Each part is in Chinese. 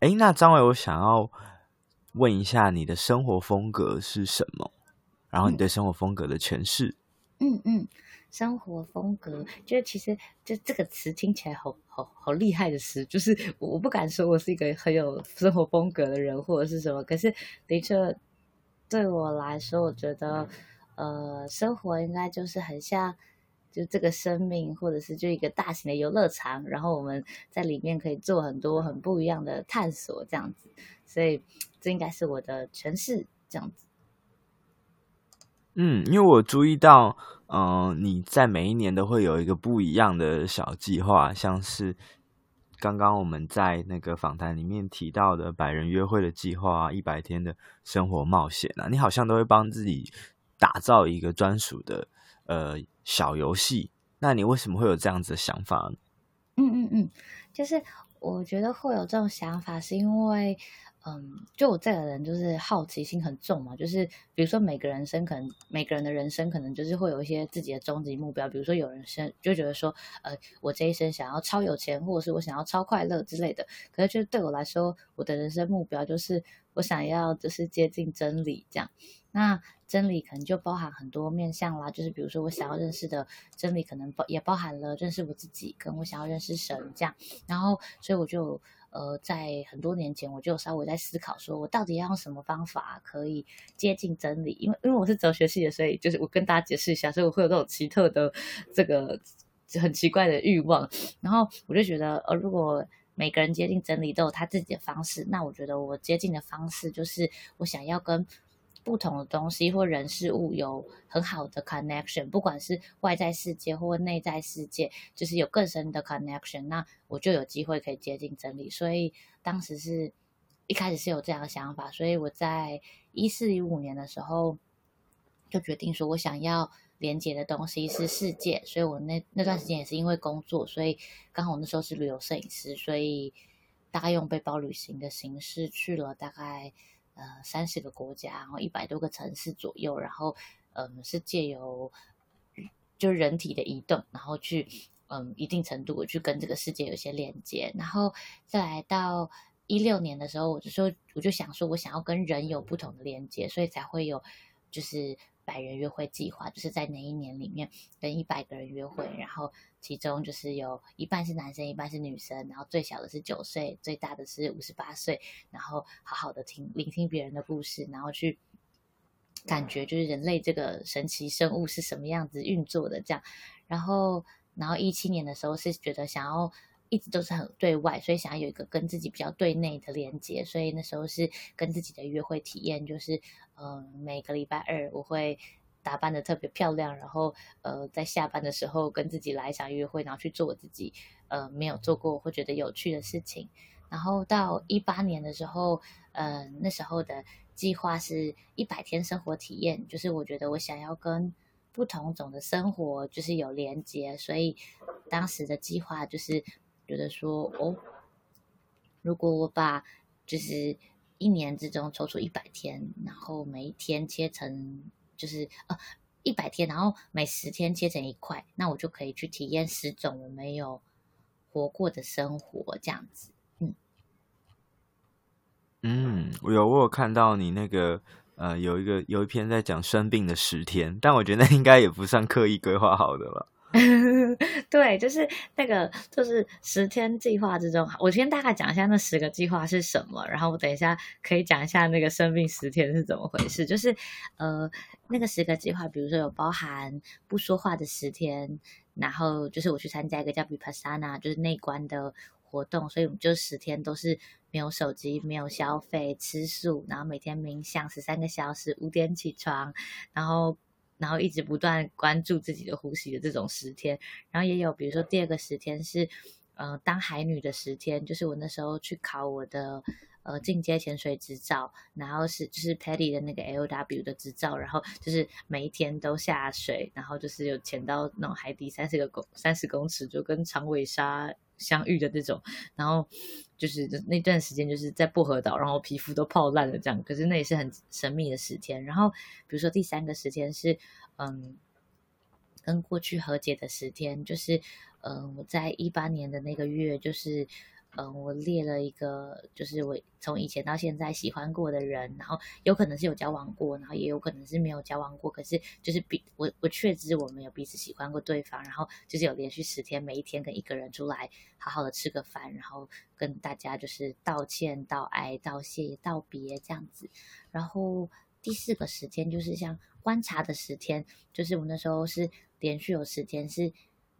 哎，那张伟，我想要问一下，你的生活风格是什么？然后你对生活风格的诠释？嗯嗯，生活风格，就其实就这个词听起来好好好厉害的词，就是我不敢说我是一个很有生活风格的人或者是什么，可是的确对我来说，我觉得呃，生活应该就是很像。就这个生命，或者是就一个大型的游乐场，然后我们在里面可以做很多很不一样的探索，这样子，所以这应该是我的诠释，这样子。嗯，因为我注意到，嗯、你在每一年都会有一个不一样的小计划，像是刚刚我们在那个访谈里面提到的百人约会的计划啊，一百天的生活冒险啊，你好像都会帮自己打造一个专属的。呃，小游戏，那你为什么会有这样子的想法？嗯嗯嗯，就是我觉得会有这种想法，是因为，嗯，就我这个人就是好奇心很重嘛，就是比如说每个人生可能每个人的人生可能就是会有一些自己的终极目标，比如说有人生就觉得说，呃，我这一生想要超有钱，或者是我想要超快乐之类的。可是就是对我来说，我的人生目标就是我想要就是接近真理这样。那真理可能就包含很多面向啦，就是比如说我想要认识的真理，可能包也包含了认识我自己，跟我想要认识神这样。然后，所以我就呃，在很多年前我就稍微在思考，说我到底要用什么方法可以接近真理？因为因为我是哲学系的，所以就是我跟大家解释一下，所以我会有这种奇特的这个很奇怪的欲望。然后我就觉得，呃，如果每个人接近真理都有他自己的方式，那我觉得我接近的方式就是我想要跟。不同的东西或人事物有很好的 connection，不管是外在世界或内在世界，就是有更深的 connection，那我就有机会可以接近真理。所以当时是一开始是有这样的想法，所以我在一四一五年的时候就决定说，我想要连接的东西是世界。所以我那那段时间也是因为工作，所以刚好我那时候是旅游摄影师，所以大概用背包旅行的形式去了大概。呃，三十个国家，然后一百多个城市左右，然后，嗯，是借由就人体的移动，然后去，嗯，一定程度去跟这个世界有些连接，然后再来到一六年的时候，我就说，我就想说，我想要跟人有不同的连接，所以才会有，就是。百人约会计划就是在那一年里面跟一百个人约会，然后其中就是有一半是男生，一半是女生，然后最小的是九岁，最大的是五十八岁，然后好好的听聆听别人的故事，然后去感觉就是人类这个神奇生物是什么样子运作的这样，然后然后一七年的时候是觉得想要。一直都是很对外，所以想要有一个跟自己比较对内的连接，所以那时候是跟自己的约会体验，就是嗯、每个礼拜二我会打扮得特别漂亮，然后呃，在下班的时候跟自己来一场约会，然后去做我自己呃没有做过或觉得有趣的事情。然后到一八年的时候，嗯、呃，那时候的计划是一百天生活体验，就是我觉得我想要跟不同种的生活就是有连接，所以当时的计划就是。觉得说哦，如果我把就是一年之中抽出一百天，然后每一天切成就是呃一百天，然后每十天切成一块，那我就可以去体验十种我没有活过的生活，这样子。嗯嗯，我有我有看到你那个呃有一个有一篇在讲生病的十天，但我觉得那应该也不算刻意规划好的了。对，就是那个，就是十天计划之中，我先大概讲一下那十个计划是什么，然后我等一下可以讲一下那个生病十天是怎么回事。就是呃，那个十个计划，比如说有包含不说话的十天，然后就是我去参加一个叫 Vipassana，就是内观的活动，所以我们就十天都是没有手机、没有消费、吃素，然后每天冥想十三个小时，五点起床，然后。然后一直不断关注自己的呼吸的这种十天，然后也有比如说第二个十天是，呃，当海女的十天，就是我那时候去考我的呃进阶潜水执照，然后是就是 Paddy 的那个 LW 的执照，然后就是每一天都下水，然后就是有潜到那种海底三十个公三十公尺，就跟长尾鲨相遇的这种，然后就是那段时间就是在薄荷岛，然后皮肤都泡烂了这样。可是那也是很神秘的十天。然后比如说第三个十天是嗯，跟过去和解的十天，就是嗯我在一八年的那个月，就是嗯，我列了一个，就是我从以前到现在喜欢过的人，然后有可能是有交往过，然后也有可能是没有交往过，可是就是比我我确知我们有彼此喜欢过对方，然后就是有连续十天，每一天跟一个人出来好好的吃个饭，然后跟大家就是道歉、道爱、道谢、道别这样子。然后第四个十天就是像观察的十天，就是我那时候是连续有十天是。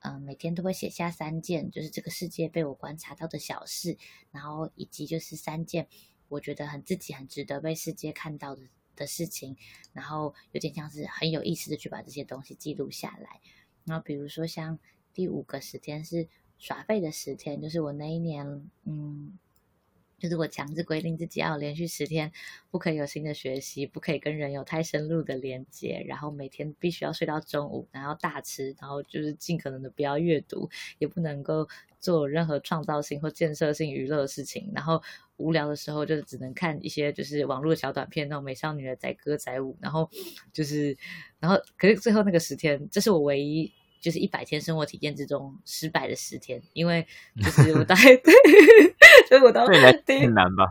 嗯，每天都会写下三件，就是这个世界被我观察到的小事，然后以及就是三件我觉得很自己很值得被世界看到的的事情，然后有点像是很有意思的去把这些东西记录下来。然后比如说像第五个十天是耍废的十天，就是我那一年，嗯。就是我强制规定自己要连续十天不可以有新的学习，不可以跟人有太深入的连接，然后每天必须要睡到中午，然后大吃，然后就是尽可能的不要阅读，也不能够做任何创造性或建设性娱乐的事情，然后无聊的时候就只能看一些就是网络小短片，那种美少女的载歌载舞，然后就是，然后可是最后那个十天，这是我唯一。就是一百天生活体验之中失败的十天，因为就是我大概对，所以我到第很难吧，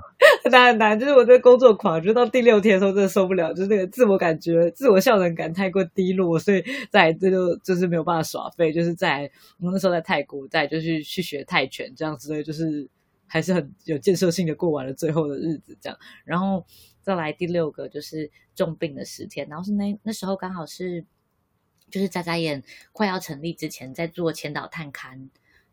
很难很难。就是我这个工作狂，就到第六天的时候真的受不了，就是那个自我感觉、自我效能感太过低落，所以在这就就是没有办法耍废。就是在我那时候在泰国，在就是去学泰拳这样之类，就是还是很有建设性的过完了最后的日子这样。然后再来第六个就是重病的十天，然后是那那时候刚好是。就是眨眨眼快要成立之前，在做前导探勘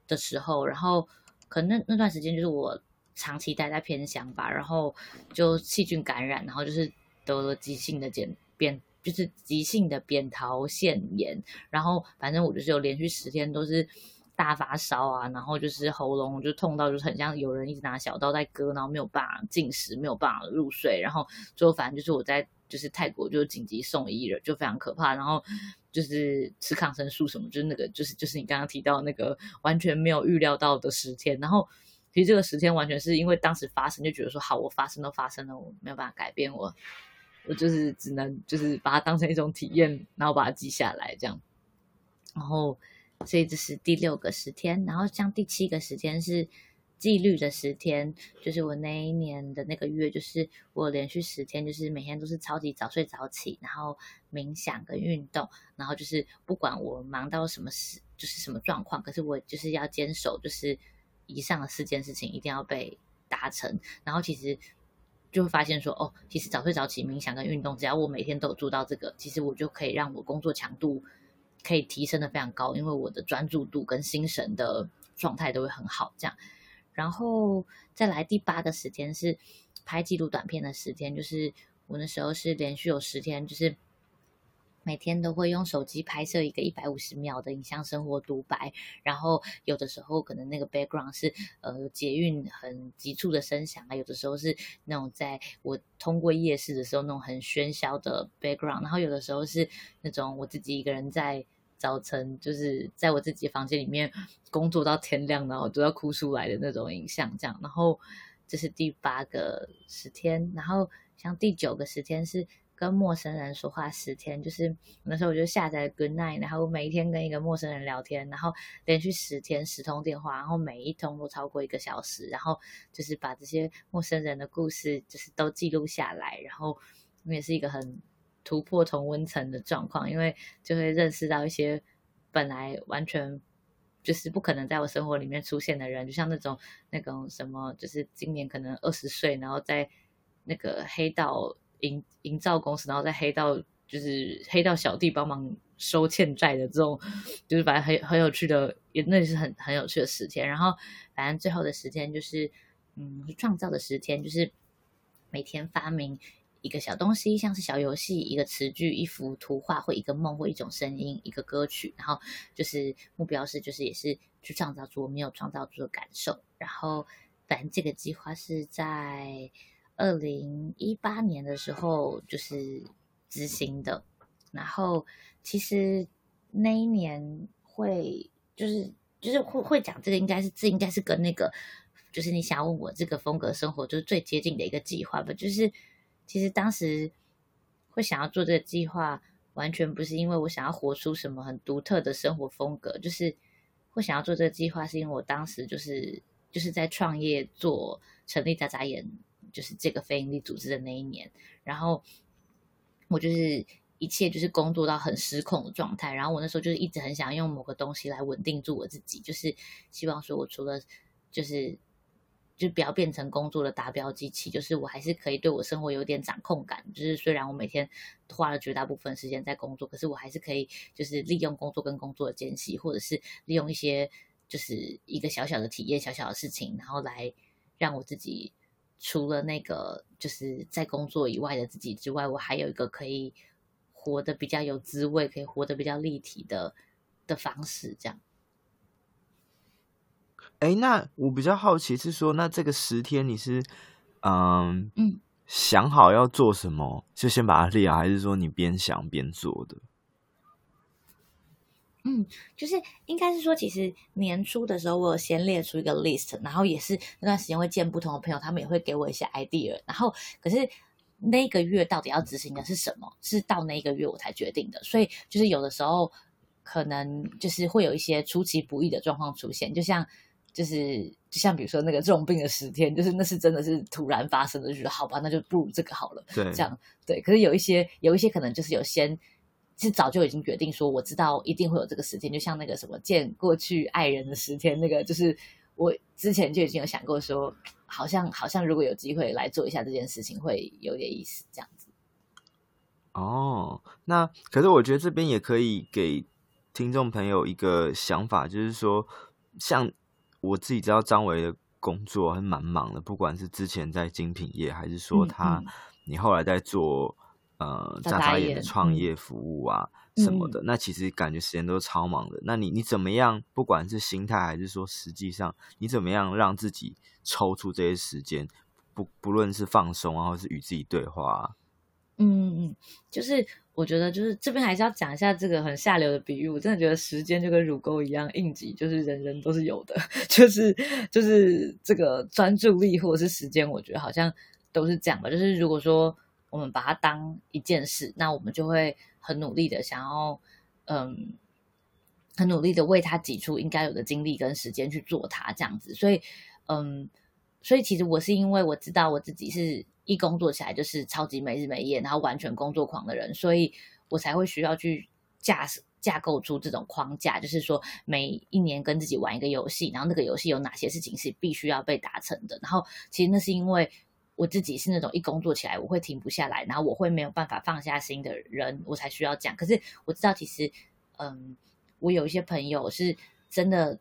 的时候，然后可能那那段时间就是我长期待在偏乡吧，然后就细菌感染，然后就是得了急性的扁扁，就是急性的扁桃腺炎，然后反正我就是有连续十天都是大发烧啊，然后就是喉咙就痛到就是很像有人一直拿小刀在割，然后没有办法进食，没有办法入睡，然后最后反正就是我在就是泰国就紧急送医了，就非常可怕，然后。就是吃抗生素什么，就是那个，就是就是你刚刚提到那个完全没有预料到的十天，然后其实这个十天完全是因为当时发生就觉得说好，我发生都发生了，我没有办法改变我，我就是只能就是把它当成一种体验，然后把它记下来这样，然后所以这是第六个十天，然后像第七个十天是。纪律的十天，就是我那一年的那个月，就是我连续十天，就是每天都是超级早睡早起，然后冥想跟运动，然后就是不管我忙到什么事，就是什么状况，可是我就是要坚守，就是以上的四件事情一定要被达成。然后其实就会发现说，哦，其实早睡早起、冥想跟运动，只要我每天都有做到这个，其实我就可以让我工作强度可以提升的非常高，因为我的专注度跟心神的状态都会很好，这样。然后再来第八个时间是拍纪录短片的时间，就是我那时候是连续有十天，就是每天都会用手机拍摄一个一百五十秒的影像生活独白，然后有的时候可能那个 background 是呃捷运很急促的声响啊，有的时候是那种在我通过夜市的时候那种很喧嚣的 background，然后有的时候是那种我自己一个人在。早晨就是在我自己房间里面工作到天亮，然后都要哭出来的那种影像，这样。然后这是第八个十天，然后像第九个十天是跟陌生人说话十天，就是那时候我就下载 Good Night，然后每一天跟一个陌生人聊天，然后连续十天十通电话，然后每一通都超过一个小时，然后就是把这些陌生人的故事就是都记录下来，然后也是一个很。突破同温层的状况，因为就会认识到一些本来完全就是不可能在我生活里面出现的人，就像那种那种什么，就是今年可能二十岁，然后在那个黑道营营造公司，然后在黑道就是黑道小弟帮忙收欠债的这种，就是反正很很有趣的，也那是很很有趣的时天。然后反正最后的时间就是嗯，创造的时间，就是每天发明。一个小东西，像是小游戏，一个词句，一幅图画，或一个梦，或一种声音，一个歌曲，然后就是目标是，就是也是去创造出我没有创造出的感受。然后，反正这个计划是在二零一八年的时候就是执行的。然后，其实那一年会就是就是会会讲这个，应该是这应该是跟那个就是你想问我这个风格生活就是最接近的一个计划吧，就是。其实当时会想要做这个计划，完全不是因为我想要活出什么很独特的生活风格，就是会想要做这个计划，是因为我当时就是就是在创业做成立眨眨眼，就是这个非营利组织的那一年，然后我就是一切就是工作到很失控的状态，然后我那时候就是一直很想用某个东西来稳定住我自己，就是希望说我除了就是。就不要变成工作的达标机器，就是我还是可以对我生活有点掌控感。就是虽然我每天花了绝大部分时间在工作，可是我还是可以就是利用工作跟工作的间隙，或者是利用一些就是一个小小的体验、小小的事情，然后来让我自己除了那个就是在工作以外的自己之外，我还有一个可以活得比较有滋味、可以活得比较立体的的方式，这样。哎，那我比较好奇是说，那这个十天你是，嗯嗯，想好要做什么，就先把它列好，还是说你边想边做的？嗯，就是应该是说，其实年初的时候，我有先列出一个 list，然后也是那段时间会见不同的朋友，他们也会给我一些 idea，然后可是那个月到底要执行的是什么，是到那一个月我才决定的，所以就是有的时候可能就是会有一些出其不意的状况出现，就像。就是就像比如说那个重病的十天，就是那是真的是突然发生的，就觉得好吧，那就不如这个好了。对，这样对。可是有一些有一些可能就是有先是早就已经决定说，我知道一定会有这个十天，就像那个什么见过去爱人的十天，那个就是我之前就已经有想过说，好像好像如果有机会来做一下这件事情，会有点意思这样子。哦，那可是我觉得这边也可以给听众朋友一个想法，就是说像。我自己知道张维的工作还蛮忙的，不管是之前在精品业，还是说他、嗯嗯、你后来在做呃眨眨眼的创业服务啊什么的，嗯、那其实感觉时间都超忙的。那你你怎么样？不管是心态还是说实际上，你怎么样让自己抽出这些时间？不不论是放松啊，或是与自己对话、啊。嗯嗯嗯，就是我觉得，就是这边还是要讲一下这个很下流的比喻。我真的觉得时间就跟乳沟一样应急，就是人人都是有的，就是就是这个专注力或者是时间，我觉得好像都是这样吧。就是如果说我们把它当一件事，那我们就会很努力的想要，嗯，很努力的为它挤出应该有的精力跟时间去做它，这样子。所以，嗯，所以其实我是因为我知道我自己是。一工作起来就是超级没日没夜，然后完全工作狂的人，所以我才会需要去架架构出这种框架，就是说每一年跟自己玩一个游戏，然后那个游戏有哪些事情是必须要被达成的。然后其实那是因为我自己是那种一工作起来我会停不下来，然后我会没有办法放下心的人，我才需要讲。可是我知道其实，嗯，我有一些朋友是真的。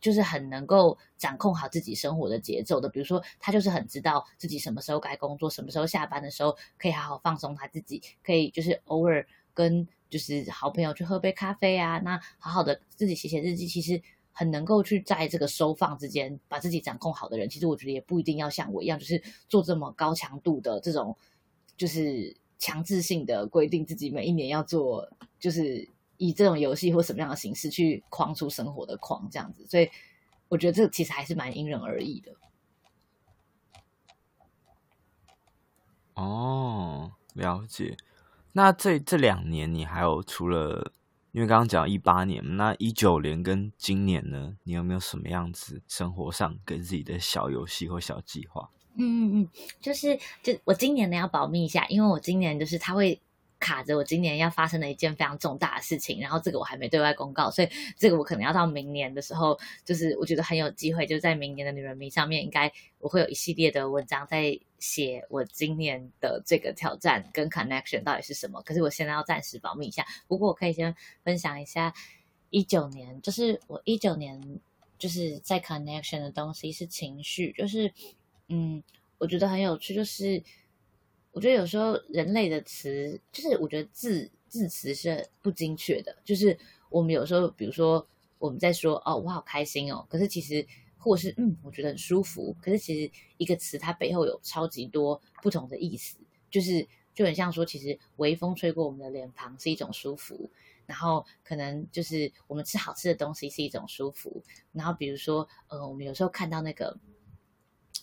就是很能够掌控好自己生活的节奏的，比如说他就是很知道自己什么时候该工作，什么时候下班的时候可以好好放松他自己，可以就是偶尔跟就是好朋友去喝杯咖啡啊，那好好的自己写写日记，其实很能够去在这个收放之间把自己掌控好的人，其实我觉得也不一定要像我一样，就是做这么高强度的这种，就是强制性的规定自己每一年要做，就是。以这种游戏或什么样的形式去框出生活的框，这样子，所以我觉得这其实还是蛮因人而异的。哦，了解。那这这两年你还有除了，因为刚刚讲一八年，那一九年跟今年呢，你有没有什么样子生活上给自己的小游戏或小计划？嗯嗯嗯，就是就我今年呢要保密一下，因为我今年就是他会。卡着我今年要发生的一件非常重大的事情，然后这个我还没对外公告，所以这个我可能要到明年的时候，就是我觉得很有机会，就在明年的女人迷上面，应该我会有一系列的文章在写我今年的这个挑战跟 connection 到底是什么。可是我现在要暂时保密一下，不过我可以先分享一下一九年，就是我一九年就是在 connection 的东西是情绪，就是嗯，我觉得很有趣，就是。我觉得有时候人类的词，就是我觉得字字词是不精确的。就是我们有时候，比如说我们在说“哦，我好开心哦”，可是其实或是“嗯，我觉得很舒服”，可是其实一个词它背后有超级多不同的意思。就是就很像说，其实微风吹过我们的脸庞是一种舒服，然后可能就是我们吃好吃的东西是一种舒服，然后比如说呃，我们有时候看到那个。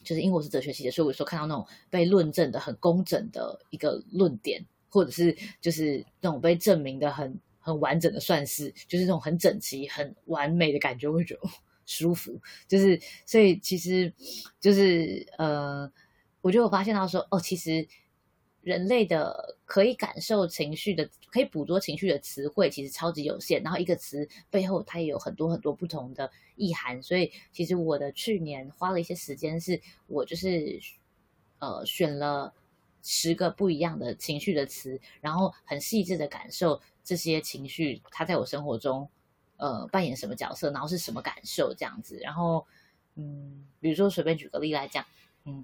就是因为我是哲学系的，所以我说看到那种被论证的很工整的一个论点，或者是就是那种被证明的很很完整的算式，就是那种很整齐、很完美的感觉，我会觉得 舒服，就是所以其实就是呃，我就有发现到说，哦，其实人类的可以感受情绪的、可以捕捉情绪的词汇其实超级有限，然后一个词背后它也有很多很多不同的意涵，所以其实我的去年花了一些时间，是我就是呃选了十个不一样的情绪的词，然后很细致的感受这些情绪，它在我生活中。呃，扮演什么角色，然后是什么感受这样子，然后，嗯，比如说随便举个例来讲，嗯，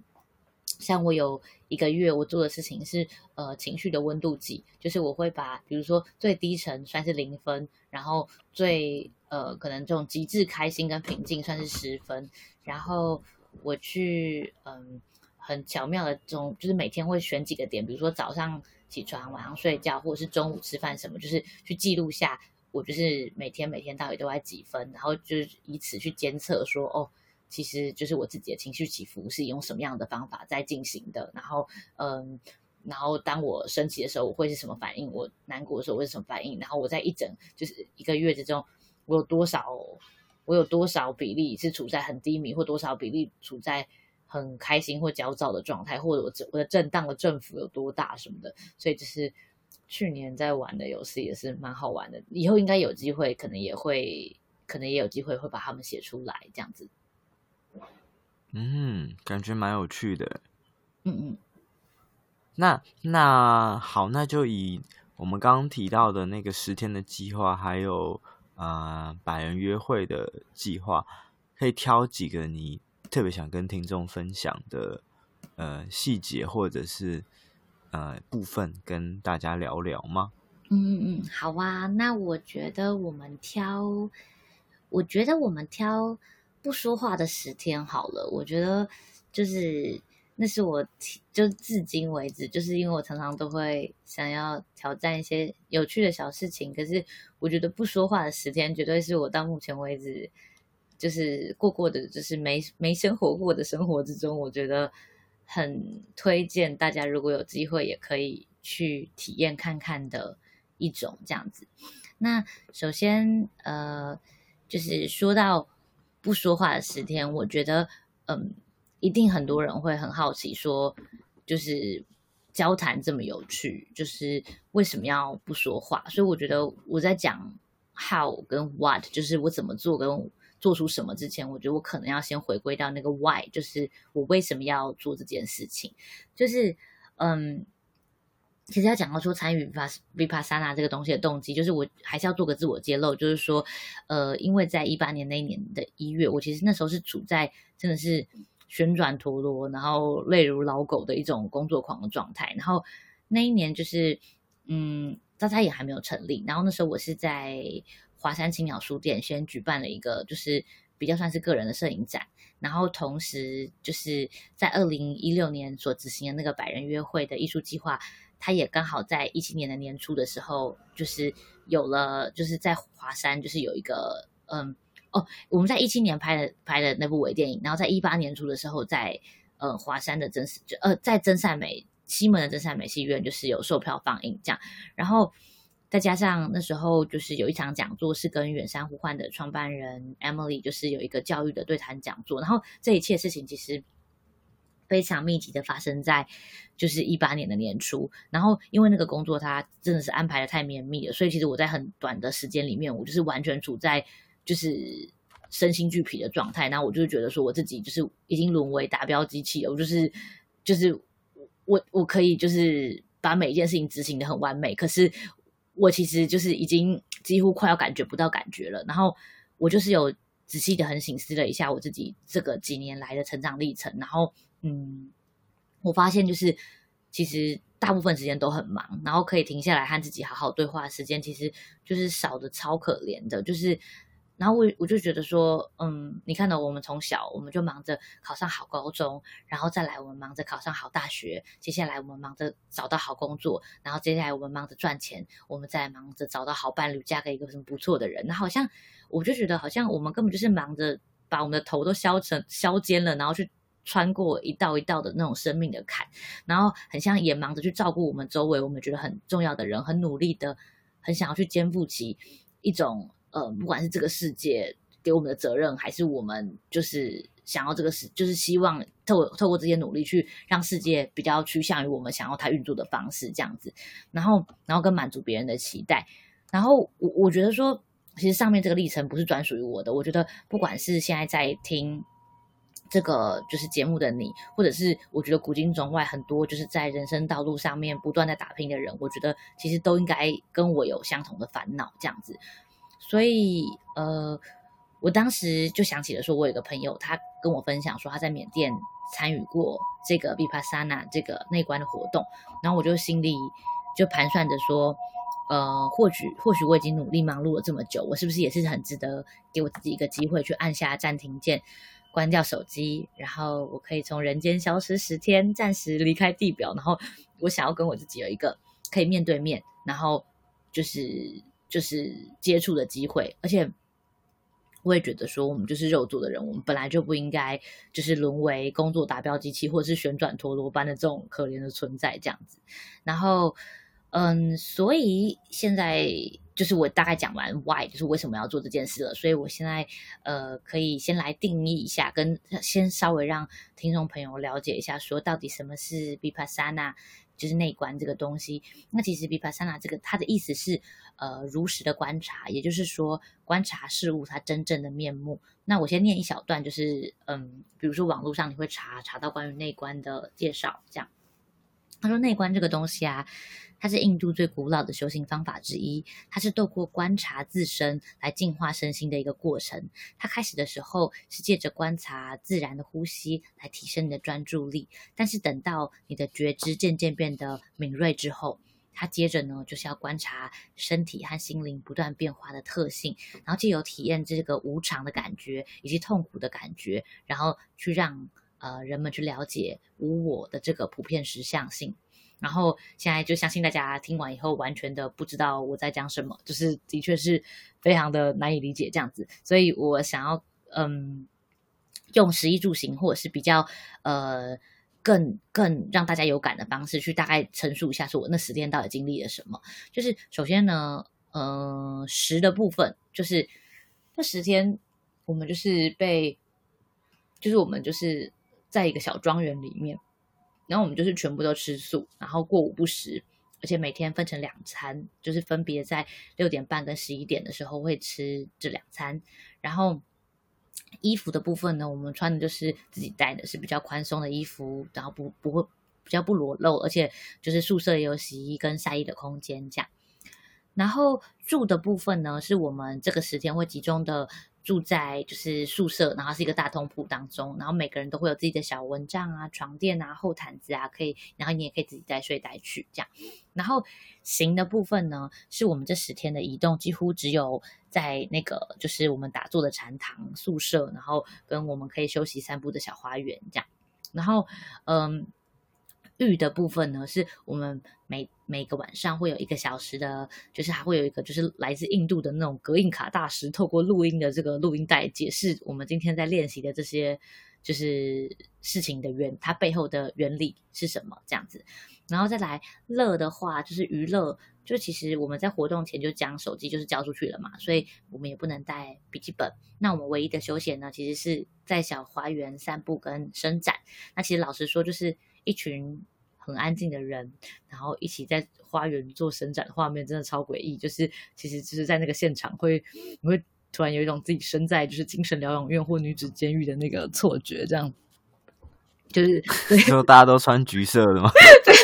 像我有一个月我做的事情是，呃，情绪的温度计，就是我会把，比如说最低层算是零分，然后最呃可能这种极致开心跟平静算是十分，然后我去嗯很巧妙的这种，就是每天会选几个点，比如说早上起床、晚上睡觉，或者是中午吃饭什么，就是去记录下。我就是每天每天到底都在几分，然后就是以此去监测说，哦，其实就是我自己的情绪起伏是用什么样的方法在进行的。然后，嗯，然后当我生气的时候，我会是什么反应？我难过的时候，我是什么反应？然后我在一整就是一个月之中，我有多少，我有多少比例是处在很低迷，或多少比例处在很开心或焦躁的状态，或者我我的震荡的振幅有多大什么的。所以就是。去年在玩的游戏也是蛮好玩的，以后应该有机会，可能也会，可能也有机会会把它们写出来，这样子。嗯，感觉蛮有趣的。嗯嗯。那那好，那就以我们刚刚提到的那个十天的计划，还有啊、呃、百人约会的计划，可以挑几个你特别想跟听众分享的呃细节，或者是。呃，部分跟大家聊聊吗？嗯嗯嗯，好啊。那我觉得我们挑，我觉得我们挑不说话的十天好了。我觉得就是那是我就至今为止，就是因为我常常都会想要挑战一些有趣的小事情。可是我觉得不说话的十天，绝对是我到目前为止就是过过的，就是没没生活过的生活之中，我觉得。很推荐大家，如果有机会，也可以去体验看看的一种这样子。那首先，呃，就是说到不说话的十天，我觉得，嗯，一定很多人会很好奇，说，就是交谈这么有趣，就是为什么要不说话？所以我觉得我在讲 how 跟 what，就是我怎么做跟。做出什么之前，我觉得我可能要先回归到那个 why，就是我为什么要做这件事情。就是，嗯，其实要讲到说参与 Vipassana 这个东西的动机，就是我还是要做个自我揭露，就是说，呃，因为在一八年那一年的一月，我其实那时候是处在真的是旋转陀螺，然后累如老狗的一种工作狂的状态。然后那一年就是，嗯，渣渣也还没有成立，然后那时候我是在。华山青鸟书店先举办了一个，就是比较算是个人的摄影展，然后同时就是在二零一六年所执行的那个百人约会的艺术计划，他也刚好在一七年的年初的时候，就是有了，就是在华山就是有一个，嗯，哦，我们在一七年拍的拍的那部微电影，然后在一八年初的时候在，呃，华山的真就呃在真善美西门的真善美戏院就是有售票放映这样，然后。再加上那时候就是有一场讲座，是跟远山呼唤的创办人 Emily，就是有一个教育的对谈讲座。然后这一切事情其实非常密集的发生在就是一八年的年初。然后因为那个工作它真的是安排的太绵密了，所以其实我在很短的时间里面，我就是完全处在就是身心俱疲的状态。然后我就觉得说我自己就是已经沦为达标机器了，我就是就是我我可以就是把每一件事情执行的很完美，可是。我其实就是已经几乎快要感觉不到感觉了，然后我就是有仔细的很省思了一下我自己这个几年来的成长历程，然后嗯，我发现就是其实大部分时间都很忙，然后可以停下来和自己好好对话的时间，其实就是少的超可怜的，就是。然后我我就觉得说，嗯，你看到我们从小我们就忙着考上好高中，然后再来我们忙着考上好大学，接下来我们忙着找到好工作，然后接下来我们忙着赚钱，我们再忙着找到好伴侣，嫁给一个什么不错的人。那好像我就觉得好像我们根本就是忙着把我们的头都削成削尖了，然后去穿过一道一道的那种生命的坎，然后很像也忙着去照顾我们周围我们觉得很重要的人，很努力的，很想要去肩负起一种。呃，不管是这个世界给我们的责任，还是我们就是想要这个事，就是希望透透过这些努力去让世界比较趋向于我们想要它运作的方式，这样子，然后然后跟满足别人的期待，然后我我觉得说，其实上面这个历程不是专属于我的，我觉得不管是现在在听。这个就是节目的你，或者是我觉得古今中外很多就是在人生道路上面不断在打拼的人，我觉得其实都应该跟我有相同的烦恼这样子。所以呃，我当时就想起了说，我有个朋友，他跟我分享说他在缅甸参与过这个 Vipassana 这个内观的活动，然后我就心里就盘算着说，呃，或许或许我已经努力忙碌了这么久，我是不是也是很值得给我自己一个机会去按下暂停键。关掉手机，然后我可以从人间消失十天，暂时离开地表。然后我想要跟我自己有一个可以面对面，然后就是就是接触的机会。而且我也觉得说，我们就是肉做的人，我们本来就不应该就是沦为工作达标机器，或者是旋转陀螺般的这种可怜的存在这样子。然后，嗯，所以现在。就是我大概讲完 why，就是为什么要做这件事了，所以我现在呃可以先来定义一下，跟先稍微让听众朋友了解一下，说到底什么是 Vipassana，就是内观这个东西。那其实 Vipassana 这个它的意思是呃如实的观察，也就是说观察事物它真正的面目。那我先念一小段，就是嗯，比如说网络上你会查查到关于内观的介绍，这样他说内观这个东西啊。它是印度最古老的修行方法之一，它是透过观察自身来净化身心的一个过程。它开始的时候是借着观察自然的呼吸来提升你的专注力，但是等到你的觉知渐渐变得敏锐之后，它接着呢就是要观察身体和心灵不断变化的特性，然后借由体验这个无常的感觉以及痛苦的感觉，然后去让呃人们去了解无我的这个普遍实相性。然后现在就相信大家听完以后完全的不知道我在讲什么，就是的确是非常的难以理解这样子，所以我想要嗯用食衣住行或者是比较呃更更让大家有感的方式去大概陈述一下，说我那十天到底经历了什么。就是首先呢，呃食的部分就是那十天我们就是被就是我们就是在一个小庄园里面。然后我们就是全部都吃素，然后过午不食，而且每天分成两餐，就是分别在六点半跟十一点的时候会吃这两餐。然后衣服的部分呢，我们穿的就是自己带的，是比较宽松的衣服，然后不不会比较不裸露，而且就是宿舍也有洗衣跟晒衣的空间这样。然后住的部分呢，是我们这个十天会集中的。住在就是宿舍，然后是一个大通铺当中，然后每个人都会有自己的小蚊帐啊、床垫啊、厚毯子啊，可以，然后你也可以自己带睡袋去这样。然后行的部分呢，是我们这十天的移动，几乎只有在那个就是我们打坐的禅堂宿舍，然后跟我们可以休息散步的小花园这样。然后，嗯。浴的部分呢，是我们每每个晚上会有一个小时的，就是还会有一个就是来自印度的那种格印卡大师，透过录音的这个录音带解释我们今天在练习的这些就是事情的原，它背后的原理是什么这样子。然后再来乐的话，就是娱乐，就其实我们在活动前就将手机就是交出去了嘛，所以我们也不能带笔记本。那我们唯一的休闲呢，其实是在小花园散步跟伸展。那其实老实说，就是。一群很安静的人，然后一起在花园做伸展画面，真的超诡异。就是其实就是在那个现场会，你会突然有一种自己身在就是精神疗养院或女子监狱的那个错觉，这样。就是就 大家都穿橘色的吗？大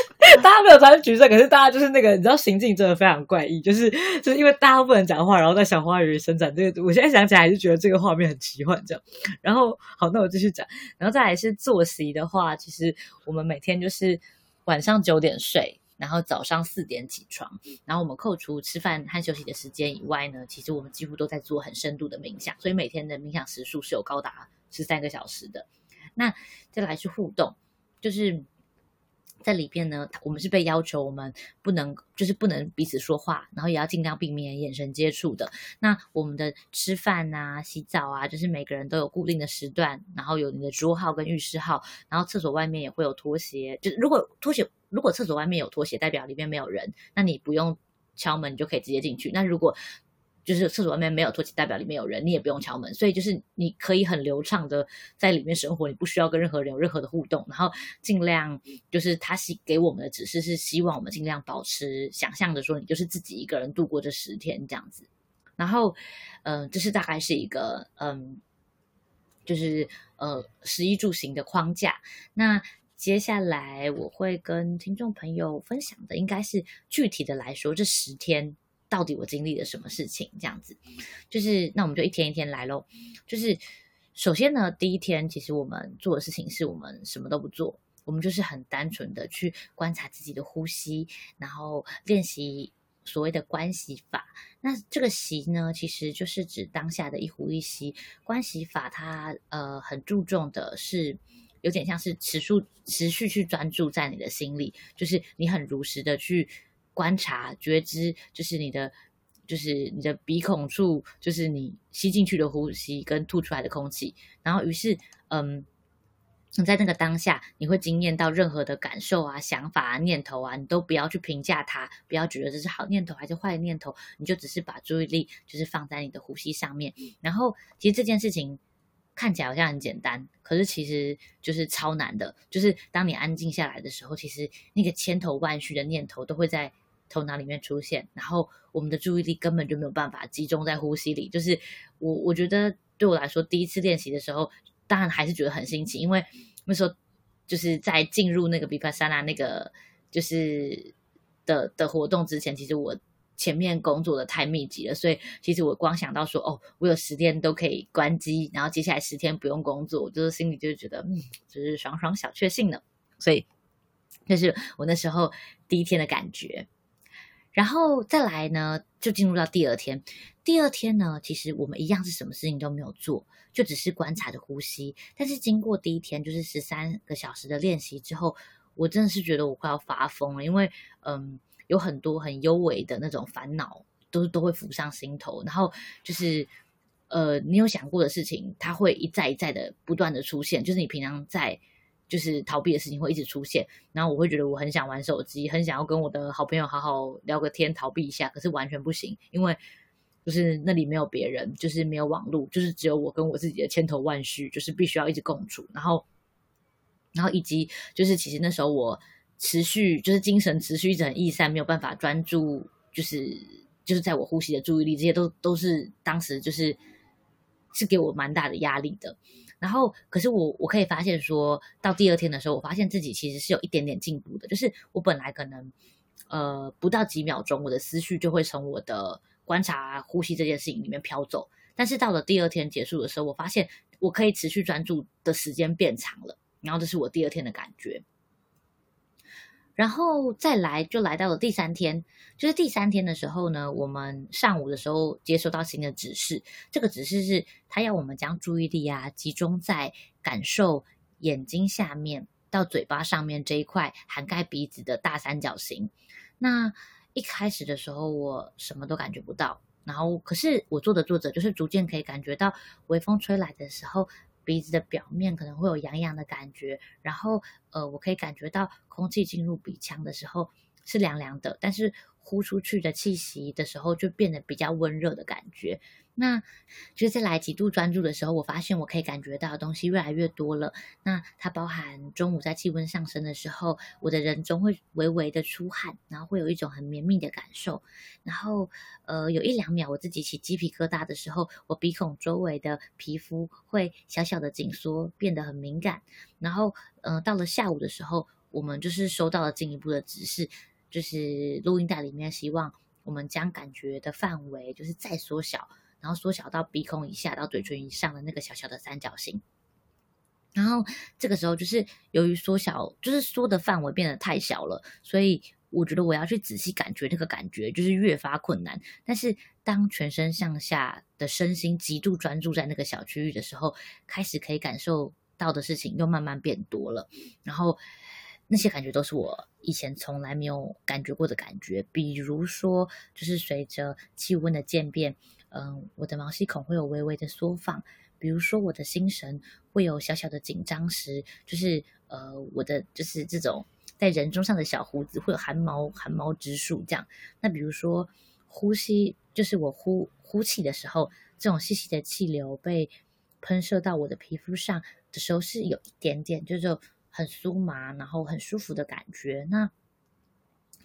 家没有穿橘色，可是大家就是那个，你知道行径真的非常怪异，就是 就是因为大家不能讲话，然后在小花园里伸展。这个我现在想起来还是觉得这个画面很奇幻，这样。然后好，那我继续讲。然后再来是作息的话，其实我们每天就是晚上九点睡，然后早上四点起床。然后我们扣除吃饭和休息的时间以外呢，其实我们几乎都在做很深度的冥想，所以每天的冥想时数是有高达十三个小时的。那再来是互动，就是。在里边呢，我们是被要求我们不能，就是不能彼此说话，然后也要尽量避免眼神接触的。那我们的吃饭啊、洗澡啊，就是每个人都有固定的时段，然后有你的桌号跟浴室号，然后厕所外面也会有拖鞋。就是如果拖鞋，如果厕所外面有拖鞋，代表里面没有人，那你不用敲门，你就可以直接进去。那如果就是厕所外面没有拖鞋，代表里面有人，你也不用敲门，所以就是你可以很流畅的在里面生活，你不需要跟任何人有任何的互动，然后尽量就是他是给我们的指示是希望我们尽量保持想象的说，你就是自己一个人度过这十天这样子，然后嗯、这是大概是一个嗯，就是呃食衣住行的框架。那接下来我会跟听众朋友分享的，应该是具体的来说，这十天。到底我经历了什么事情？这样子，就是那我们就一天一天来喽。就是首先呢，第一天其实我们做的事情是我们什么都不做，我们就是很单纯的去观察自己的呼吸，然后练习所谓的关系法。那这个习呢，其实就是指当下的一呼一吸。关系法它呃很注重的是，有点像是持续持续去专注在你的心里，就是你很如实的去。观察觉知，就是你的，就是你的鼻孔处，就是你吸进去的呼吸跟吐出来的空气。然后，于是，嗯，你在那个当下，你会惊艳到任何的感受啊、想法啊、念头啊，你都不要去评价它，不要觉得这是好念头还是坏念头，你就只是把注意力就是放在你的呼吸上面。然后，其实这件事情看起来好像很简单，可是其实就是超难的。就是当你安静下来的时候，其实那个千头万绪的念头都会在。头脑里面出现，然后我们的注意力根本就没有办法集中在呼吸里。就是我，我觉得对我来说，第一次练习的时候，当然还是觉得很新奇，因为那时候就是在进入那个 Vipassana 那个就是的的活动之前，其实我前面工作的太密集了，所以其实我光想到说，哦，我有十天都可以关机，然后接下来十天不用工作，我就是心里就觉得，嗯，就是爽爽小确幸呢。所以，这是我那时候第一天的感觉。然后再来呢，就进入到第二天。第二天呢，其实我们一样是什么事情都没有做，就只是观察着呼吸。但是经过第一天，就是十三个小时的练习之后，我真的是觉得我快要发疯了，因为嗯，有很多很幽微的那种烦恼都都会浮上心头，然后就是呃，你有想过的事情，它会一再一再的不断的出现，就是你平常在。就是逃避的事情会一直出现，然后我会觉得我很想玩手机，很想要跟我的好朋友好好聊个天，逃避一下，可是完全不行，因为就是那里没有别人，就是没有网络，就是只有我跟我自己的千头万绪，就是必须要一直共处。然后，然后以及就是其实那时候我持续就是精神持续一直很逸散，没有办法专注，就是就是在我呼吸的注意力，这些都都是当时就是是给我蛮大的压力的。然后，可是我我可以发现说，到第二天的时候，我发现自己其实是有一点点进步的。就是我本来可能，呃，不到几秒钟，我的思绪就会从我的观察呼吸这件事情里面飘走。但是到了第二天结束的时候，我发现我可以持续专注的时间变长了。然后这是我第二天的感觉。然后再来就来到了第三天，就是第三天的时候呢，我们上午的时候接收到新的指示，这个指示是他要我们将注意力啊集中在感受眼睛下面到嘴巴上面这一块涵盖鼻子的大三角形。那一开始的时候我什么都感觉不到，然后可是我做着做着，就是逐渐可以感觉到微风吹来的时候。鼻子的表面可能会有痒痒的感觉，然后呃，我可以感觉到空气进入鼻腔的时候是凉凉的，但是呼出去的气息的时候就变得比较温热的感觉。那就是来极度专注的时候，我发现我可以感觉到的东西越来越多了。那它包含中午在气温上升的时候，我的人中会微微的出汗，然后会有一种很绵密的感受。然后呃，有一两秒我自己起鸡皮疙瘩的时候，我鼻孔周围的皮肤会小小的紧缩，变得很敏感。然后呃，到了下午的时候，我们就是收到了进一步的指示，就是录音带里面希望我们将感觉的范围就是再缩小。然后缩小到鼻孔以下到嘴唇以上的那个小小的三角形，然后这个时候就是由于缩小，就是缩的范围变得太小了，所以我觉得我要去仔细感觉那个感觉就是越发困难。但是当全身上下的身心极度专注在那个小区域的时候，开始可以感受到的事情又慢慢变多了。然后那些感觉都是我以前从来没有感觉过的感觉，比如说就是随着气温的渐变。嗯，我的毛细孔会有微微的缩放，比如说我的心神会有小小的紧张时，就是呃，我的就是这种在人中上的小胡子会有汗毛汗毛直竖这样。那比如说呼吸，就是我呼呼气的时候，这种细细的气流被喷射到我的皮肤上的时候，是有一点点，就是很酥麻，然后很舒服的感觉。那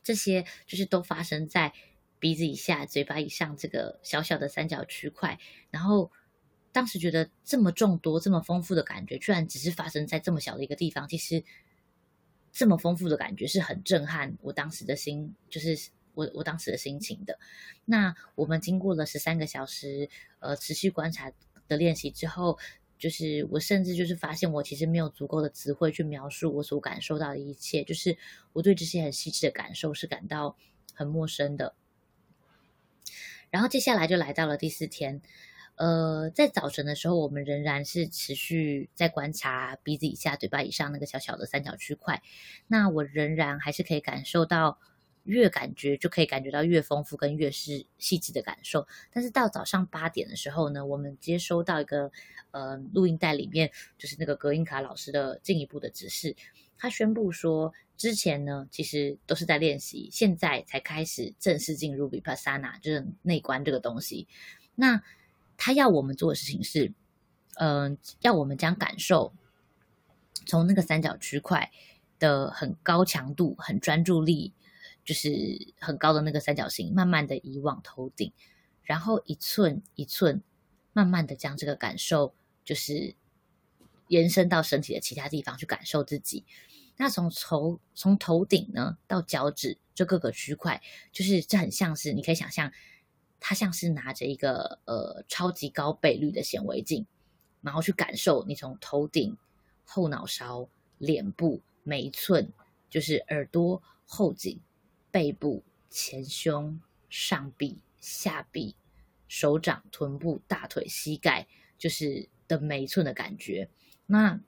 这些就是都发生在鼻子以下、嘴巴以上这个小小的三角区块。然后当时觉得这么众多、这么丰富的感觉，居然只是发生在这么小的一个地方，其实这么丰富的感觉是很震撼我当时的心，就是。我我当时的心情的，那我们经过了十三个小时，呃，持续观察的练习之后，就是我甚至就是发现我其实没有足够的词汇去描述我所感受到的一切，就是我对这些很细致的感受是感到很陌生的。然后接下来就来到了第四天，呃，在早晨的时候，我们仍然是持续在观察鼻子以下、嘴巴以上那个小小的三角区块，那我仍然还是可以感受到。越感觉就可以感觉到越丰富跟越是细致的感受，但是到早上八点的时候呢，我们接收到一个呃录音带里面就是那个隔音卡老师的进一步的指示，他宣布说，之前呢其实都是在练习，现在才开始正式进入 Vipassana，就是内观这个东西。那他要我们做的事情是，嗯、要我们将感受从那个三角区块的很高强度、很专注力。就是很高的那个三角形，慢慢的移往头顶，然后一寸一寸，慢慢的将这个感受，就是延伸到身体的其他地方去感受自己。那从头从头顶呢到脚趾，这各个区块，就是这很像是你可以想象，它像是拿着一个呃超级高倍率的显微镜，然后去感受你从头顶、后脑勺、脸部每一寸，就是耳朵、后颈。背部、前胸、上臂、下臂、手掌、臀部、大腿、膝盖，就是的每一寸的感觉。那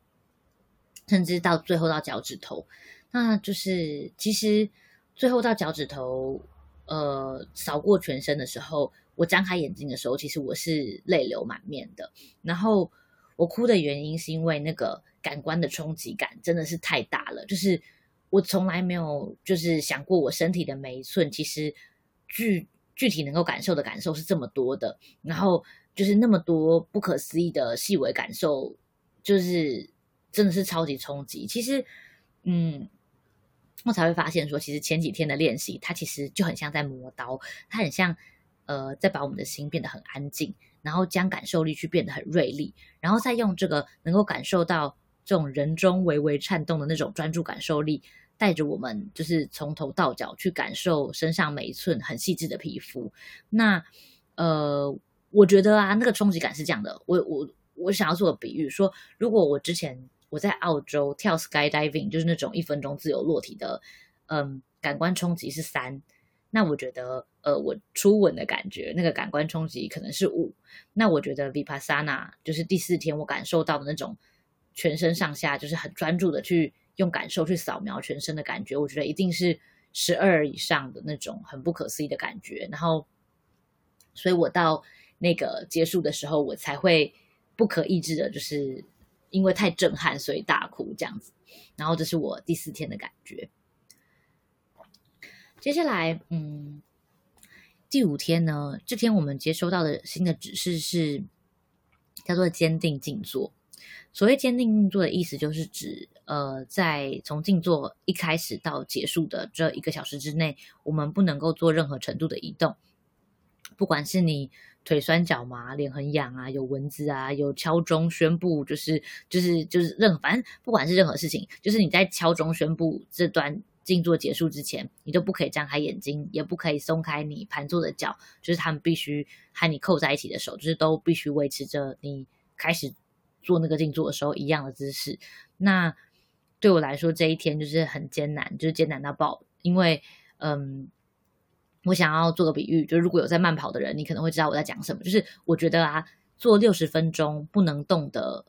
甚至到最后到脚趾头，那就是其实最后到脚趾头，呃，扫过全身的时候，我张开眼睛的时候，其实我是泪流满面的。然后我哭的原因是因为那个感官的冲击感真的是太大了，就是。我从来没有就是想过，我身体的每一寸其实具具体能够感受的感受是这么多的，然后就是那么多不可思议的细微感受，就是真的是超级冲击。其实，嗯，我才会发现说，其实前几天的练习，它其实就很像在磨刀，它很像呃，在把我们的心变得很安静，然后将感受力去变得很锐利，然后再用这个能够感受到这种人中微微颤动的那种专注感受力。带着我们，就是从头到脚去感受身上每一寸很细致的皮肤。那，呃，我觉得啊，那个冲击感是这样的。我我我想要做个比喻，说如果我之前我在澳洲跳 skydiving，就是那种一分钟自由落体的，嗯，感官冲击是三。那我觉得，呃，我初吻的感觉，那个感官冲击可能是五。那我觉得 Vipassana 就是第四天我感受到的那种全身上下就是很专注的去。用感受去扫描全身的感觉，我觉得一定是十二以上的那种很不可思议的感觉。然后，所以我到那个结束的时候，我才会不可抑制的，就是因为太震撼，所以大哭这样子。然后这是我第四天的感觉。接下来，嗯，第五天呢，这天我们接收到的新的指示是叫做坚定静坐。所谓坚定静坐的意思，就是指，呃，在从静坐一开始到结束的这一个小时之内，我们不能够做任何程度的移动。不管是你腿酸脚麻、脸很痒啊、有蚊子啊、有敲钟宣布，就是就是就是任何，反正不管是任何事情，就是你在敲钟宣布这段静坐结束之前，你都不可以张开眼睛，也不可以松开你盘坐的脚，就是他们必须和你扣在一起的手，就是都必须维持着你开始。做那个静坐的时候一样的姿势，那对我来说这一天就是很艰难，就是艰难到爆。因为，嗯，我想要做个比喻，就是如果有在慢跑的人，你可能会知道我在讲什么。就是我觉得啊，做六十分钟不能动的，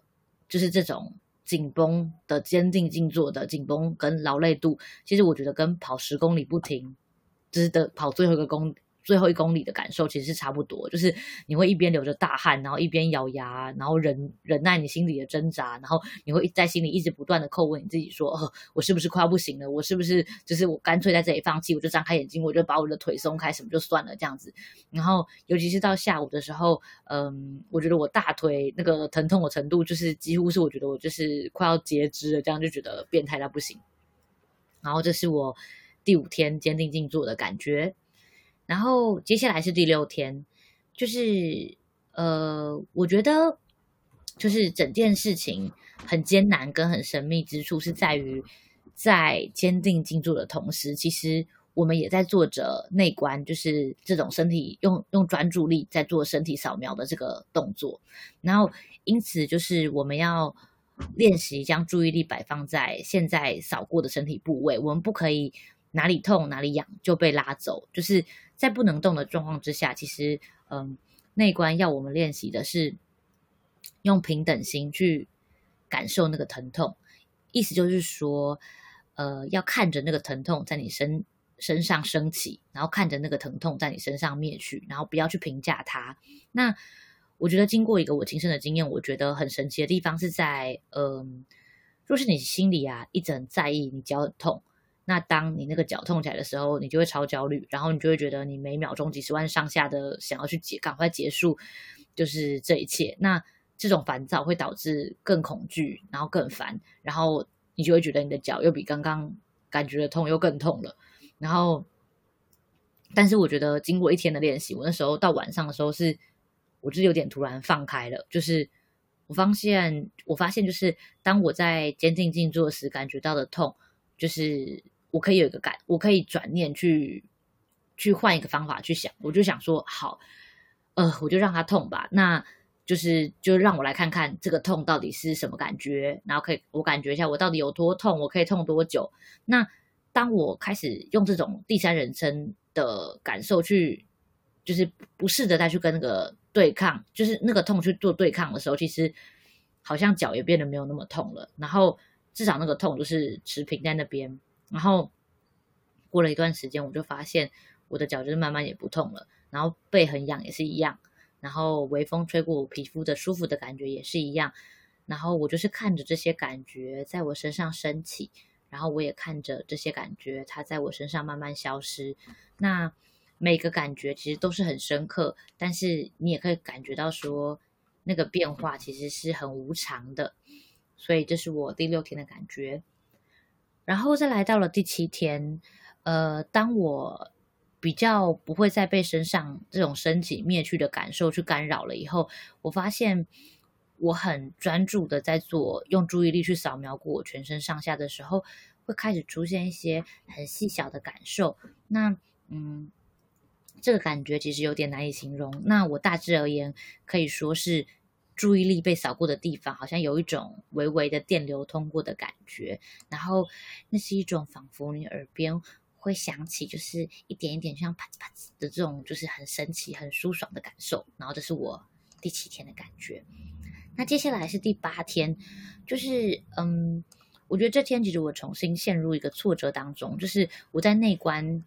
就是这种紧绷的坚定静坐的紧绷跟劳累度，其实我觉得跟跑十公里不停，就是的跑最后一个公最后一公里的感受其实是差不多，就是你会一边流着大汗，然后一边咬牙，然后忍忍耐你心里的挣扎，然后你会在心里一直不断的叩问你自己说：哦，我是不是快要不行了？我是不是就是我干脆在这里放弃？我就张开眼睛，我就把我的腿松开，什么就算了这样子。然后尤其是到下午的时候，嗯，我觉得我大腿那个疼痛的程度，就是几乎是我觉得我就是快要截肢了，这样就觉得变态到不行。然后这是我第五天坚定静坐的感觉。然后接下来是第六天，就是呃，我觉得就是整件事情很艰难跟很神秘之处是在于，在坚定静坐的同时，其实我们也在做着内观，就是这种身体用用专注力在做身体扫描的这个动作。然后因此就是我们要练习将注意力摆放在现在扫过的身体部位，我们不可以哪里痛哪里痒就被拉走，就是。在不能动的状况之下，其实，嗯，内观要我们练习的是用平等心去感受那个疼痛。意思就是说，呃，要看着那个疼痛在你身身上升起，然后看着那个疼痛在你身上灭去，然后不要去评价它。那我觉得，经过一个我亲身的经验，我觉得很神奇的地方是在，嗯，若是你心里啊一直很在意你脚很痛。那当你那个脚痛起来的时候，你就会超焦虑，然后你就会觉得你每秒钟几十万上下的想要去结，赶快结束，就是这一切。那这种烦躁会导致更恐惧，然后更烦，然后你就会觉得你的脚又比刚刚感觉的痛又更痛了。然后，但是我觉得经过一天的练习，我那时候到晚上的时候是，我就是有点突然放开了，就是我发现，我发现就是当我在坚定静坐时感觉到的痛，就是。我可以有一个感，我可以转念去去换一个方法去想，我就想说，好，呃，我就让他痛吧，那就是就让我来看看这个痛到底是什么感觉，然后可以我感觉一下我到底有多痛，我可以痛多久。那当我开始用这种第三人称的感受去，就是不试着再去跟那个对抗，就是那个痛去做对抗的时候，其实好像脚也变得没有那么痛了，然后至少那个痛就是持平在那边。然后过了一段时间，我就发现我的脚就是慢慢也不痛了，然后背很痒也是一样，然后微风吹过我皮肤的舒服的感觉也是一样，然后我就是看着这些感觉在我身上升起，然后我也看着这些感觉它在我身上慢慢消失。那每个感觉其实都是很深刻，但是你也可以感觉到说那个变化其实是很无常的，所以这是我第六天的感觉。然后再来到了第七天，呃，当我比较不会再被身上这种升起灭去的感受去干扰了以后，我发现我很专注的在做，用注意力去扫描过我全身上下的时候，会开始出现一些很细小的感受。那，嗯，这个感觉其实有点难以形容。那我大致而言可以说是。注意力被扫过的地方，好像有一种微微的电流通过的感觉，然后那是一种仿佛你耳边会响起，就是一点一点像啪呲啪呲的这种，就是很神奇、很舒爽的感受。然后这是我第七天的感觉。那接下来是第八天，就是嗯，我觉得这天其实我重新陷入一个挫折当中，就是我在内观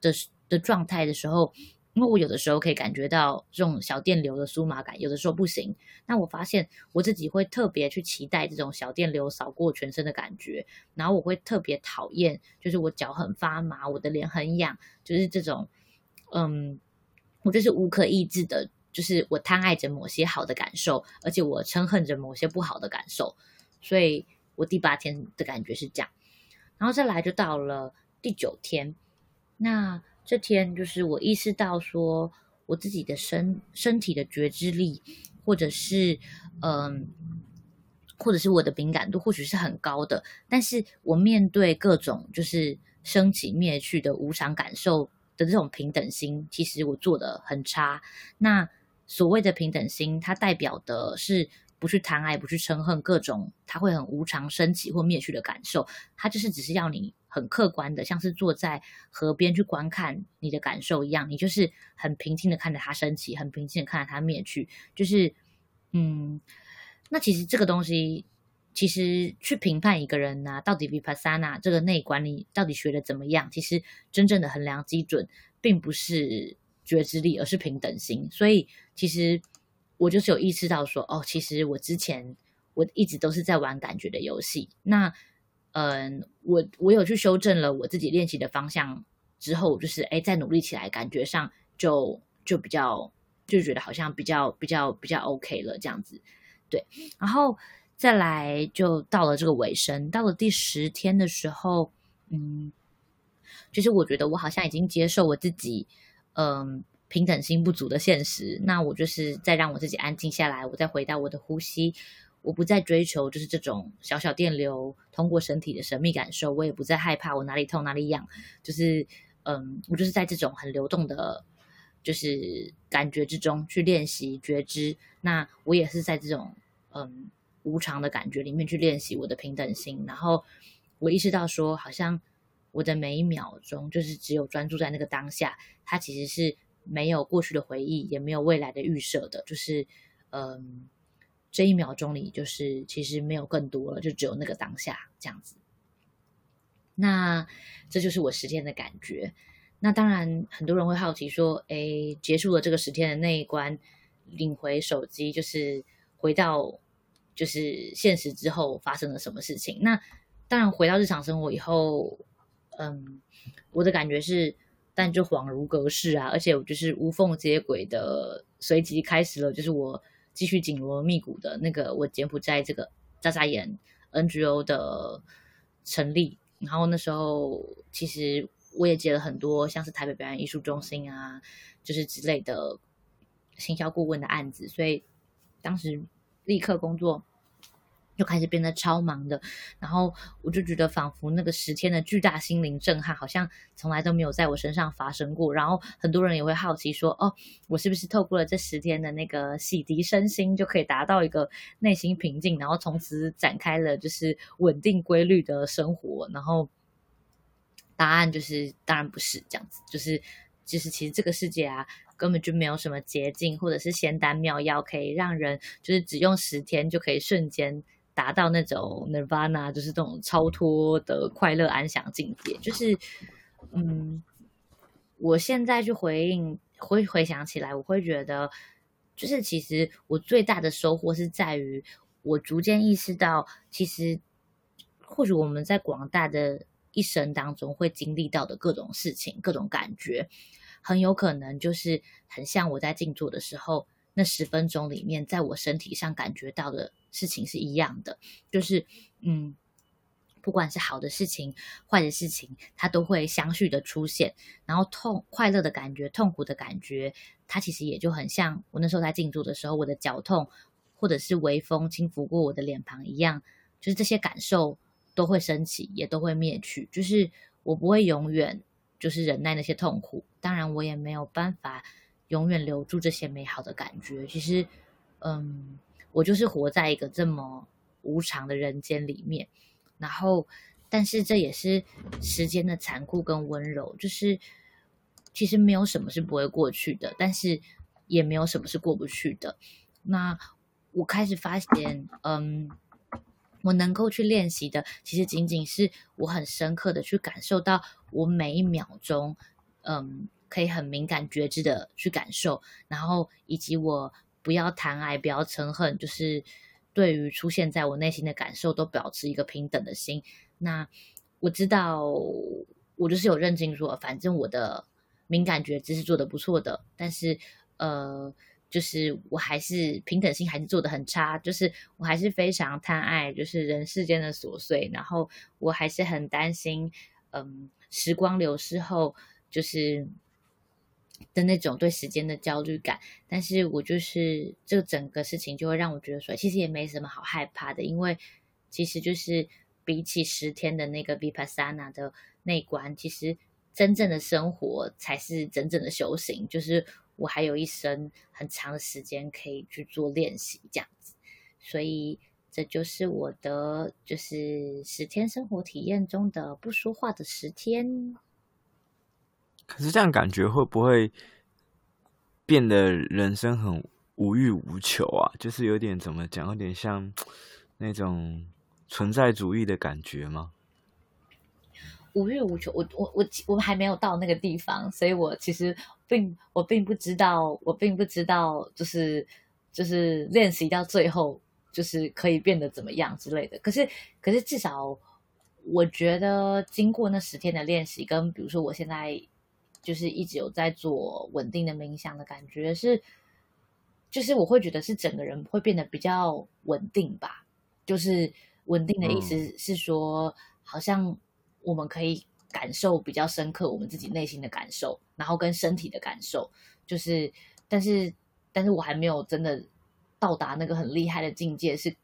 的的状态的时候。因为我有的时候可以感觉到这种小电流的酥麻感，有的时候不行。那我发现我自己会特别去期待这种小电流扫过全身的感觉，然后我会特别讨厌，就是我脚很发麻，我的脸很痒，就是这种，嗯，我就是无可抑制的，就是我贪爱着某些好的感受，而且我憎恨着某些不好的感受。所以我第八天的感觉是这样，然后再来就到了第九天，那。这天就是我意识到说，我自己的身身体的觉知力，或者是嗯，或者是我的敏感度，或许是很高的，但是我面对各种就是升起灭去的无常感受的这种平等心，其实我做的很差。那所谓的平等心，它代表的是。不去贪爱，不去嗔恨各种，它会很无常升起或灭去的感受。它就是只是要你很客观的，像是坐在河边去观看你的感受一样，你就是很平静的看着它升起，很平静的看着它灭去。就是，嗯，那其实这个东西，其实去评判一个人呐、啊，到底 Vipassana 这个内观你到底学的怎么样？其实真正的衡量基准，并不是。觉知力，而是平等心。所以其实我就是有意识到说，哦，其实我之前我一直都是在玩感觉的游戏。那嗯，我我有去修正了我自己练习的方向之后，就是哎，再努力起来，感觉上就就比较就觉得好像比较比较比较 OK 了这样子。对，然后再来就到了这个尾声，到了第十天的时候，嗯。就是我觉得我好像已经接受我自己，嗯，平等心不足的现实。那我就是再让我自己安静下来，我再回到我的呼吸，我不再追求就是这种小小电流通过身体的神秘感受，我也不再害怕我哪里痛哪里痒。就是，嗯，我就是在这种很流动的，就是感觉之中去练习觉知。那我也是在这种嗯无常的感觉里面去练习我的平等心。然后我意识到说，好像。我的每一秒钟就是只有专注在那个当下，它其实是没有过去的回忆，也没有未来的预设的，就是，嗯，这一秒钟里就是其实没有更多了，就只有那个当下这样子。那这就是我十天的感觉。那当然，很多人会好奇说，哎，结束了这个十天的那一关，领回手机，就是回到就是现实之后发生了什么事情？那当然，回到日常生活以后。嗯，我的感觉是，但就恍如隔世啊，而且我就是无缝接轨的，随即开始了，就是我继续紧锣密鼓的那个我柬埔寨这个眨眨眼 NGO 的成立。然后那时候其实我也接了很多像是台北表演艺术中心啊，就是之类的行销顾问的案子，所以当时立刻工作。就开始变得超忙的，然后我就觉得仿佛那个十天的巨大心灵震撼，好像从来都没有在我身上发生过。然后很多人也会好奇说：“哦，我是不是透过了这十天的那个洗涤身心，就可以达到一个内心平静，然后从此展开了就是稳定规律的生活？”然后答案就是当然不是这样子，就是就是其实这个世界啊，根本就没有什么捷径或者是仙丹妙药可以让人就是只用十天就可以瞬间。达到那种 nirvana，就是这种超脱的快乐安详境界。就是，嗯，我现在去回应，回回想起来，我会觉得，就是其实我最大的收获是在于，我逐渐意识到，其实或许我们在广大的一生当中会经历到的各种事情、各种感觉，很有可能就是很像我在静坐的时候。那十分钟里面，在我身体上感觉到的事情是一样的，就是嗯，不管是好的事情、坏的事情，它都会相续的出现。然后痛、快乐的感觉、痛苦的感觉，它其实也就很像我那时候在静坐的时候，我的脚痛，或者是微风轻拂过我的脸庞一样，就是这些感受都会升起，也都会灭去。就是我不会永远就是忍耐那些痛苦，当然我也没有办法。永远留住这些美好的感觉。其实，嗯，我就是活在一个这么无常的人间里面。然后，但是这也是时间的残酷跟温柔。就是，其实没有什么是不会过去的，但是也没有什么是过不去的。那我开始发现，嗯，我能够去练习的，其实仅仅是我很深刻的去感受到我每一秒钟，嗯。可以很敏感觉知的去感受，然后以及我不要贪爱，不要嗔恨，就是对于出现在我内心的感受都保持一个平等的心。那我知道，我就是有认清说，反正我的敏感觉知是做得不错的，但是呃，就是我还是平等心还是做得很差，就是我还是非常贪爱，就是人世间的琐碎，然后我还是很担心，嗯，时光流逝后就是。的那种对时间的焦虑感，但是我就是这整个事情就会让我觉得说，其实也没什么好害怕的，因为其实就是比起十天的那个 Vipassana 的内观，其实真正的生活才是真正的修行，就是我还有一生很长的时间可以去做练习这样子，所以这就是我的就是十天生活体验中的不说话的十天。可是这样感觉会不会变得人生很无欲无求啊？就是有点怎么讲，有点像那种存在主义的感觉吗？无欲无求，我我我我还没有到那个地方，所以我其实并我并不知道，我并不知道，就是就是练习到最后，就是可以变得怎么样之类的。可是可是至少我觉得经过那十天的练习，跟比如说我现在就是一直有在做稳定的冥想的感觉是，就是我会觉得是整个人会变得比较稳定吧。就是稳定的意思是说，嗯、好像。我们可以感受比较深刻，我们自己内心的感受，然后跟身体的感受，就是，但是，但是我还没有真的到达那个很厉害的境界，是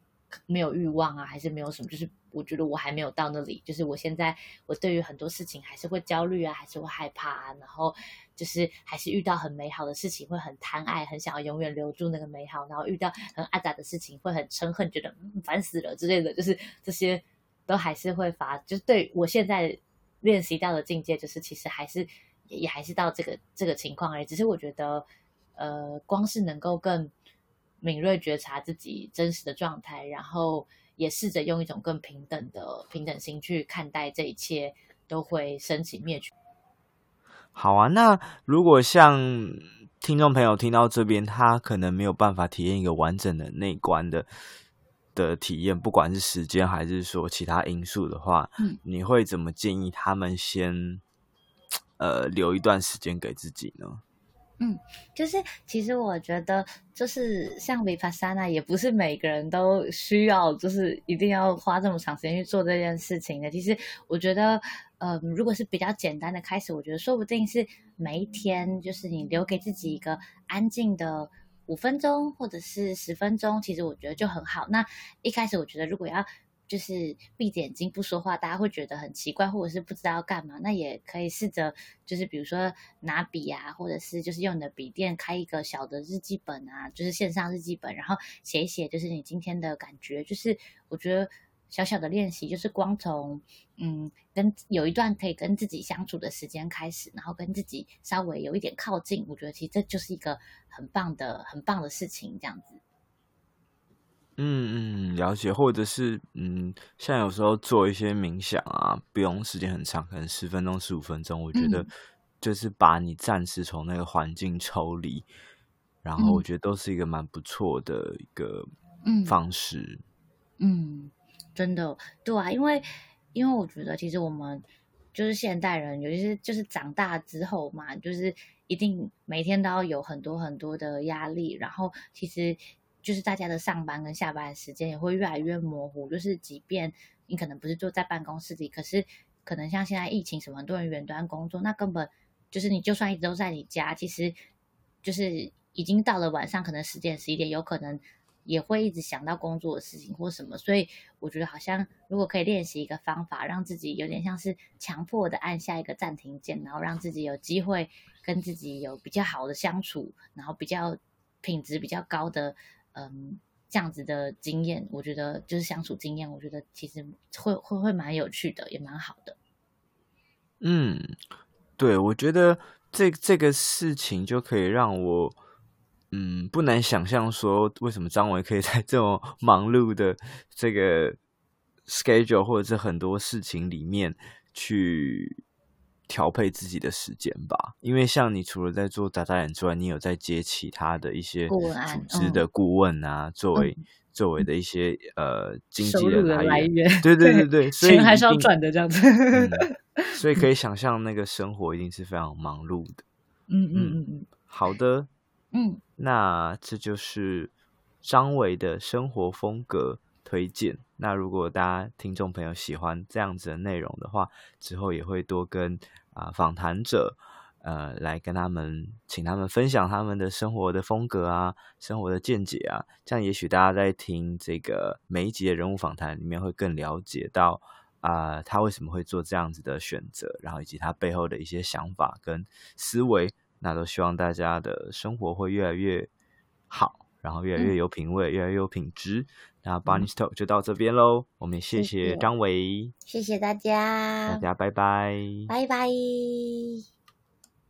没有欲望啊，还是没有什么？就是我觉得我还没有到那里，就是我现在我对于很多事情还是会焦虑啊，还是会害怕啊，然后就是还是遇到很美好的事情会很贪爱，很想要永远留住那个美好，然后遇到很阿杂的事情会很嗔恨，觉得烦死了之类的，就是这些。都还是会发，就是对我现在练习到的境界，就是其实还是也还是到这个这个情况而已。只是我觉得，呃，光是能够更敏锐觉察自己真实的状态，然后也试着用一种更平等的平等心去看待这一切，都会升起灭去。好啊，那如果像听众朋友听到这边，他可能没有办法体验一个完整的内观的。的体验，不管是时间还是说其他因素的话，嗯，你会怎么建议他们先呃留一段时间给自己呢？嗯，就是其实我觉得，就是像 Vipassana 也不是每个人都需要，就是一定要花这么长时间去做这件事情的。其实我觉得，嗯、呃，如果是比较简单的开始，我觉得说不定是每一天，就是你留给自己一个安静的。五分钟或者是十分钟，其实我觉得就很好。那一开始我觉得，如果要就是闭着眼睛不说话，大家会觉得很奇怪，或者是不知道要干嘛。那也可以试着，就是比如说拿笔啊，或者是就是用你的笔电开一个小的日记本啊，就是线上日记本，然后写一写，就是你今天的感觉。就是我觉得。小小的练习，就是光从嗯，跟有一段可以跟自己相处的时间开始，然后跟自己稍微有一点靠近，我觉得其实这就是一个很棒的、很棒的事情，这样子。嗯嗯，了解，或者是嗯，像有时候做一些冥想啊，不用时间很长，可能十分钟、十五分钟，我觉得就是把你暂时从那个环境抽离，嗯、然后我觉得都是一个蛮不错的一个方式。嗯。嗯真的，对啊，因为因为我觉得其实我们就是现代人，尤其是就是长大之后嘛，就是一定每天都要有很多很多的压力，然后其实就是大家的上班跟下班时间也会越来越模糊。就是即便你可能不是坐在办公室里，可是可能像现在疫情什么，很多人远端工作，那根本就是你就算一直都在你家，其实就是已经到了晚上，可能十点十一点，有可能。也会一直想到工作的事情或什么，所以我觉得好像如果可以练习一个方法，让自己有点像是强迫的按下一个暂停键，然后让自己有机会跟自己有比较好的相处，然后比较品质比较高的，嗯，这样子的经验，我觉得就是相处经验，我觉得其实会会会蛮有趣的，也蛮好的。嗯，对，我觉得这这个事情就可以让我。嗯，不难想象说，为什么张维可以在这么忙碌的这个 schedule 或者是很多事情里面去调配自己的时间吧？因为像你除了在做打打眼之外，你有在接其他的一些组织的顾问啊，作为作为的一些呃经济的来源。对对对对，所以钱还是要赚的这样子。嗯，所以 可以想象那个生活一定是非常忙碌的。嗯嗯嗯嗯，好的。嗯，那这就是张伟的生活风格推荐。那如果大家听众朋友喜欢这样子的内容的话，之后也会多跟啊访谈者呃来跟他们，请他们分享他们的生活的风格啊，生活的见解啊。这样也许大家在听这个每一集的人物访谈里面会更了解到啊、他为什么会做这样子的选择，然后以及他背后的一些想法跟思维。那都希望大家的生活会越来越好，然后越来越有品味，嗯、越来越有品质。那 Bunny Talk 就到这边喽，嗯、我们谢谢。张伟，谢谢大家，大家拜拜，拜拜。